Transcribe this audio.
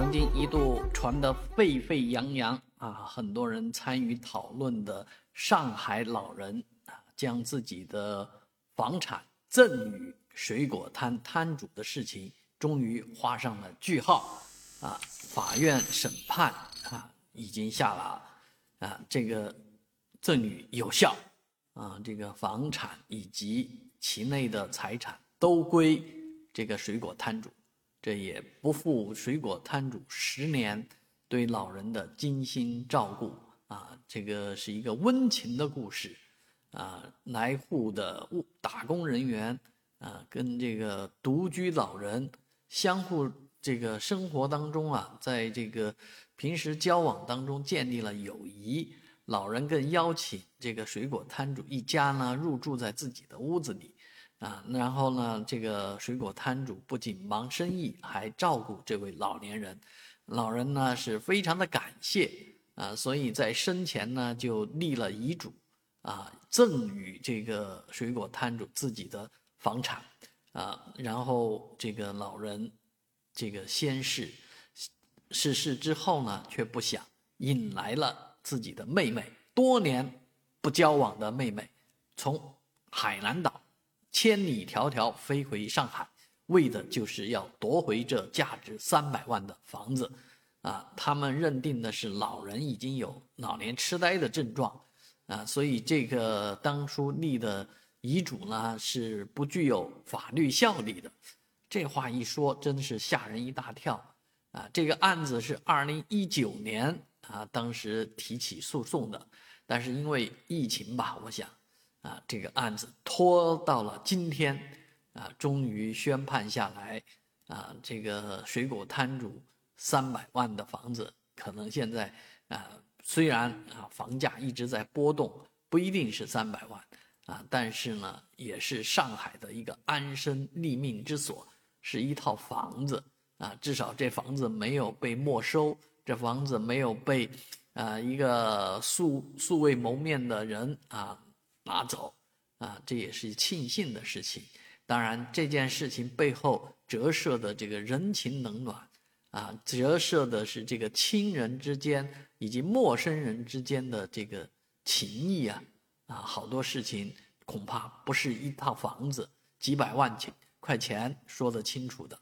曾经一度传得沸沸扬扬啊，很多人参与讨论的上海老人啊，将自己的房产赠与水果摊摊主的事情，终于画上了句号啊！法院审判啊，已经下了啊，这个赠与有效啊，这个房产以及其内的财产都归这个水果摊主。这也不负水果摊主十年对老人的精心照顾啊！这个是一个温情的故事啊！来沪的务打工人员啊，跟这个独居老人相互这个生活当中啊，在这个平时交往当中建立了友谊。老人更邀请这个水果摊主一家呢入住在自己的屋子里。啊，然后呢，这个水果摊主不仅忙生意，还照顾这位老年人。老人呢是非常的感谢啊，所以在生前呢就立了遗嘱，啊，赠与这个水果摊主自己的房产啊。然后这个老人这个先逝，逝世之后呢，却不想引来了自己的妹妹，多年不交往的妹妹，从海南岛。千里迢迢飞回上海，为的就是要夺回这价值三百万的房子，啊，他们认定的是老人已经有老年痴呆的症状，啊，所以这个当初立的遗嘱呢是不具有法律效力的。这话一说，真的是吓人一大跳，啊，这个案子是二零一九年啊，当时提起诉讼的，但是因为疫情吧，我想。啊，这个案子拖到了今天，啊，终于宣判下来，啊，这个水果摊主三百万的房子，可能现在啊，虽然啊房价一直在波动，不一定是三百万，啊，但是呢，也是上海的一个安身立命之所，是一套房子，啊，至少这房子没有被没收，这房子没有被，啊，一个素素未谋面的人啊。拿走，啊，这也是庆幸的事情。当然，这件事情背后折射的这个人情冷暖，啊，折射的是这个亲人之间以及陌生人之间的这个情谊啊，啊，好多事情恐怕不是一套房子、几百万钱块钱说得清楚的。